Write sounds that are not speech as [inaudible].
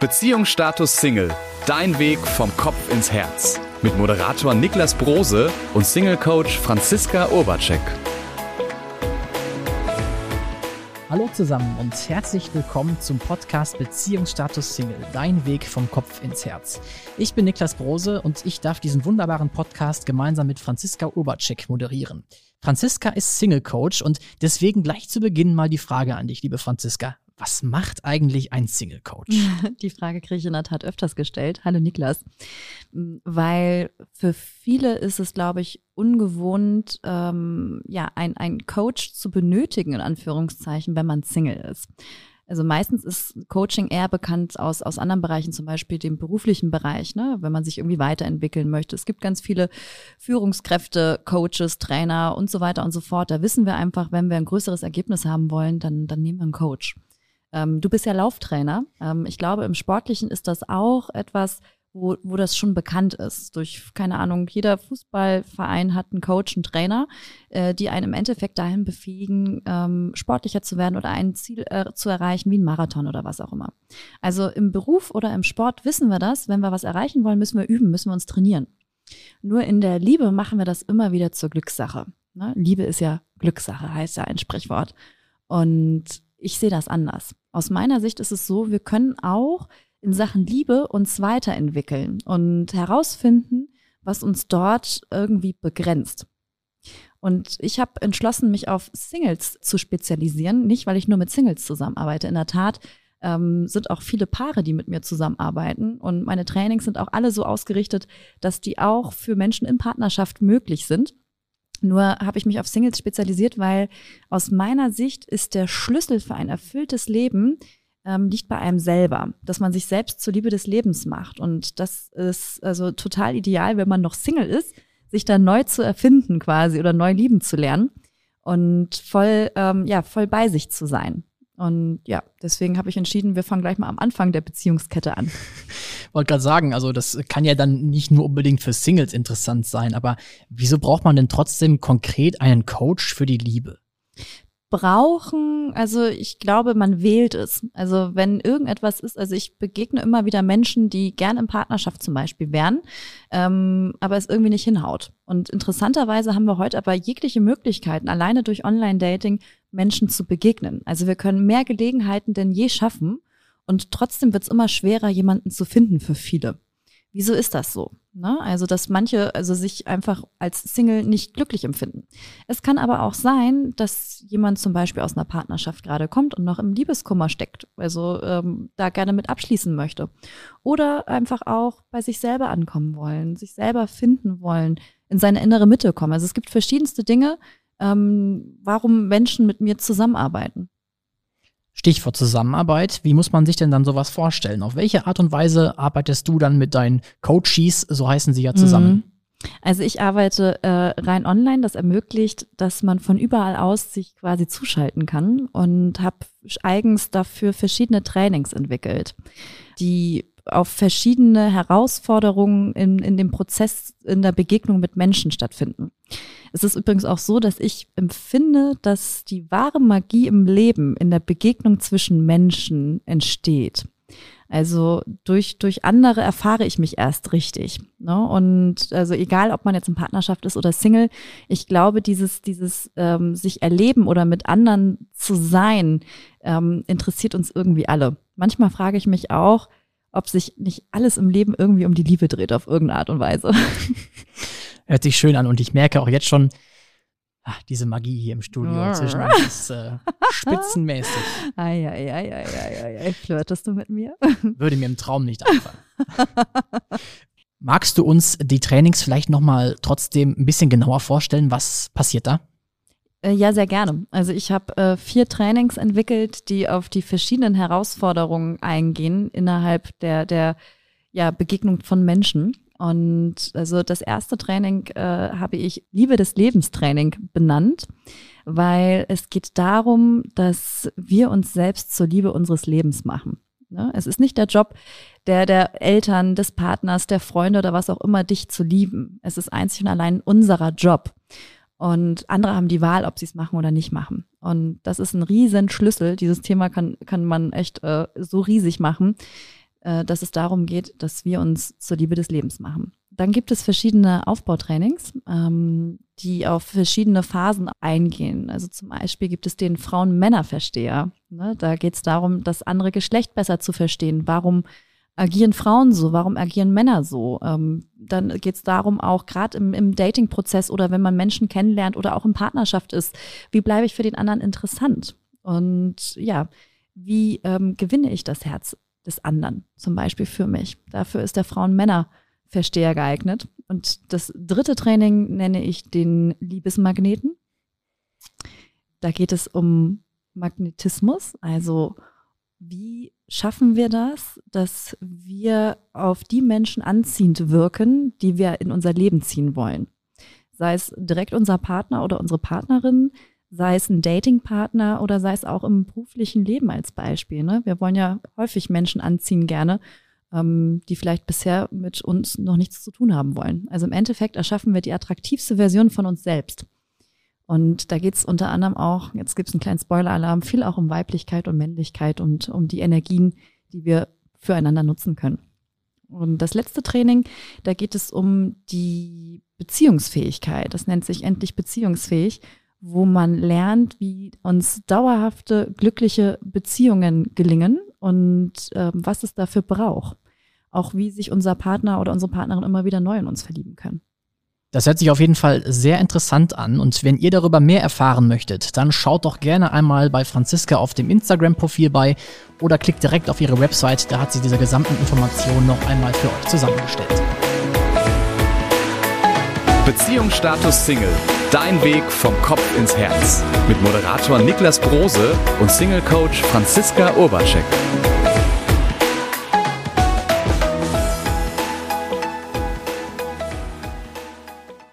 Beziehungsstatus Single. Dein Weg vom Kopf ins Herz. Mit Moderator Niklas Brose und Single-Coach Franziska Urbacek. Hallo zusammen und herzlich willkommen zum Podcast Beziehungsstatus Single. Dein Weg vom Kopf ins Herz. Ich bin Niklas Brose und ich darf diesen wunderbaren Podcast gemeinsam mit Franziska Urbacek moderieren. Franziska ist Single Coach und deswegen gleich zu Beginn mal die Frage an dich, liebe Franziska. Was macht eigentlich ein Single Coach? [laughs] Die Frage kriege ich in der Tat öfters gestellt. Hallo Niklas. Weil für viele ist es, glaube ich, ungewohnt, ähm, ja, ein, ein Coach zu benötigen, in Anführungszeichen, wenn man Single ist. Also meistens ist Coaching eher bekannt aus, aus anderen Bereichen, zum Beispiel dem beruflichen Bereich, ne? wenn man sich irgendwie weiterentwickeln möchte. Es gibt ganz viele Führungskräfte, Coaches, Trainer und so weiter und so fort. Da wissen wir einfach, wenn wir ein größeres Ergebnis haben wollen, dann, dann nehmen wir einen Coach. Ähm, du bist ja Lauftrainer. Ähm, ich glaube, im Sportlichen ist das auch etwas, wo, wo das schon bekannt ist. Durch, keine Ahnung, jeder Fußballverein hat einen Coach, einen Trainer, äh, die einen im Endeffekt dahin befähigen, ähm, sportlicher zu werden oder ein Ziel äh, zu erreichen, wie ein Marathon oder was auch immer. Also im Beruf oder im Sport wissen wir das. Wenn wir was erreichen wollen, müssen wir üben, müssen wir uns trainieren. Nur in der Liebe machen wir das immer wieder zur Glückssache. Ne? Liebe ist ja Glückssache, heißt ja ein Sprichwort. Und ich sehe das anders. Aus meiner Sicht ist es so, wir können auch in Sachen Liebe uns weiterentwickeln und herausfinden, was uns dort irgendwie begrenzt. Und ich habe entschlossen, mich auf Singles zu spezialisieren, nicht weil ich nur mit Singles zusammenarbeite. In der Tat ähm, sind auch viele Paare, die mit mir zusammenarbeiten. Und meine Trainings sind auch alle so ausgerichtet, dass die auch für Menschen in Partnerschaft möglich sind. Nur habe ich mich auf Singles spezialisiert, weil aus meiner Sicht ist der Schlüssel für ein erfülltes Leben ähm, liegt bei einem selber, dass man sich selbst zur Liebe des Lebens macht. Und das ist also total ideal, wenn man noch Single ist, sich dann neu zu erfinden quasi oder neu lieben zu lernen und voll, ähm, ja, voll bei sich zu sein. Und ja, deswegen habe ich entschieden, wir fangen gleich mal am Anfang der Beziehungskette an. [laughs] Wollte gerade sagen, also das kann ja dann nicht nur unbedingt für Singles interessant sein, aber wieso braucht man denn trotzdem konkret einen Coach für die Liebe? brauchen, also ich glaube, man wählt es. Also wenn irgendetwas ist, also ich begegne immer wieder Menschen, die gern in Partnerschaft zum Beispiel wären, ähm, aber es irgendwie nicht hinhaut. Und interessanterweise haben wir heute aber jegliche Möglichkeiten, alleine durch Online-Dating Menschen zu begegnen. Also wir können mehr Gelegenheiten denn je schaffen und trotzdem wird es immer schwerer, jemanden zu finden für viele. Wieso ist das so? Ne? Also, dass manche also sich einfach als Single nicht glücklich empfinden. Es kann aber auch sein, dass jemand zum Beispiel aus einer Partnerschaft gerade kommt und noch im Liebeskummer steckt, also ähm, da gerne mit abschließen möchte. Oder einfach auch bei sich selber ankommen wollen, sich selber finden wollen, in seine innere Mitte kommen. Also es gibt verschiedenste Dinge, ähm, warum Menschen mit mir zusammenarbeiten. Stichwort Zusammenarbeit. Wie muss man sich denn dann sowas vorstellen? Auf welche Art und Weise arbeitest du dann mit deinen Coaches, so heißen sie ja zusammen? Mhm. Also ich arbeite äh, rein online. Das ermöglicht, dass man von überall aus sich quasi zuschalten kann und habe eigens dafür verschiedene Trainings entwickelt, die auf verschiedene Herausforderungen in, in dem Prozess in der Begegnung mit Menschen stattfinden. Es ist übrigens auch so, dass ich empfinde, dass die wahre Magie im Leben in der Begegnung zwischen Menschen entsteht. Also durch, durch andere erfahre ich mich erst richtig. Ne? Und also egal, ob man jetzt in Partnerschaft ist oder Single, ich glaube, dieses, dieses ähm, sich erleben oder mit anderen zu sein, ähm, interessiert uns irgendwie alle. Manchmal frage ich mich auch, ob sich nicht alles im Leben irgendwie um die Liebe dreht auf irgendeine Art und Weise. [laughs] Hört sich schön an und ich merke auch jetzt schon, ach, diese Magie hier im Studio zwischen uns ist äh, [laughs] spitzenmäßig. Eieieiei, flirtest du mit mir? [laughs] Würde mir im Traum nicht einfallen. Magst du uns die Trainings vielleicht nochmal trotzdem ein bisschen genauer vorstellen? Was passiert da? Äh, ja, sehr gerne. Also ich habe äh, vier Trainings entwickelt, die auf die verschiedenen Herausforderungen eingehen innerhalb der, der ja, Begegnung von Menschen. Und also das erste Training äh, habe ich Liebe des Lebens Training benannt, weil es geht darum, dass wir uns selbst zur Liebe unseres Lebens machen. Ne? Es ist nicht der Job der, der Eltern, des Partners, der Freunde oder was auch immer, dich zu lieben. Es ist einzig und allein unserer Job. Und andere haben die Wahl, ob sie es machen oder nicht machen. Und das ist ein riesen Schlüssel. Dieses Thema kann, kann man echt äh, so riesig machen äh, dass es darum geht, dass wir uns zur Liebe des Lebens machen. Dann gibt es verschiedene Aufbautrainings, ähm, die auf verschiedene Phasen eingehen. Also zum Beispiel gibt es den Frauen-Männer-Versteher. Ne? Da geht es darum, das andere Geschlecht besser zu verstehen. Warum agieren Frauen so? Warum agieren Männer so? Ähm, dann geht es darum, auch gerade im, im Dating-Prozess oder wenn man Menschen kennenlernt oder auch in Partnerschaft ist, wie bleibe ich für den anderen interessant? Und ja, wie ähm, gewinne ich das Herz des anderen, zum Beispiel für mich? Dafür ist der Frauen-Männer-Versteher geeignet. Und das dritte Training nenne ich den Liebesmagneten. Da geht es um Magnetismus, also wie schaffen wir das, dass wir auf die Menschen anziehend wirken, die wir in unser Leben ziehen wollen? Sei es direkt unser Partner oder unsere Partnerin, sei es ein Datingpartner oder sei es auch im beruflichen Leben als Beispiel. Ne? Wir wollen ja häufig Menschen anziehen gerne, ähm, die vielleicht bisher mit uns noch nichts zu tun haben wollen. Also im Endeffekt erschaffen wir die attraktivste Version von uns selbst. Und da geht es unter anderem auch, jetzt gibt es einen kleinen Spoiler-Alarm, viel auch um Weiblichkeit und Männlichkeit und um die Energien, die wir füreinander nutzen können. Und das letzte Training, da geht es um die Beziehungsfähigkeit. Das nennt sich endlich beziehungsfähig, wo man lernt, wie uns dauerhafte, glückliche Beziehungen gelingen und äh, was es dafür braucht. Auch wie sich unser Partner oder unsere Partnerin immer wieder neu in uns verlieben können. Das hört sich auf jeden Fall sehr interessant an und wenn ihr darüber mehr erfahren möchtet, dann schaut doch gerne einmal bei Franziska auf dem Instagram-Profil bei oder klickt direkt auf ihre Website, da hat sie diese gesamten Informationen noch einmal für euch zusammengestellt. Beziehungsstatus Single. Dein Weg vom Kopf ins Herz. Mit Moderator Niklas Brose und Single-Coach Franziska Urbacek.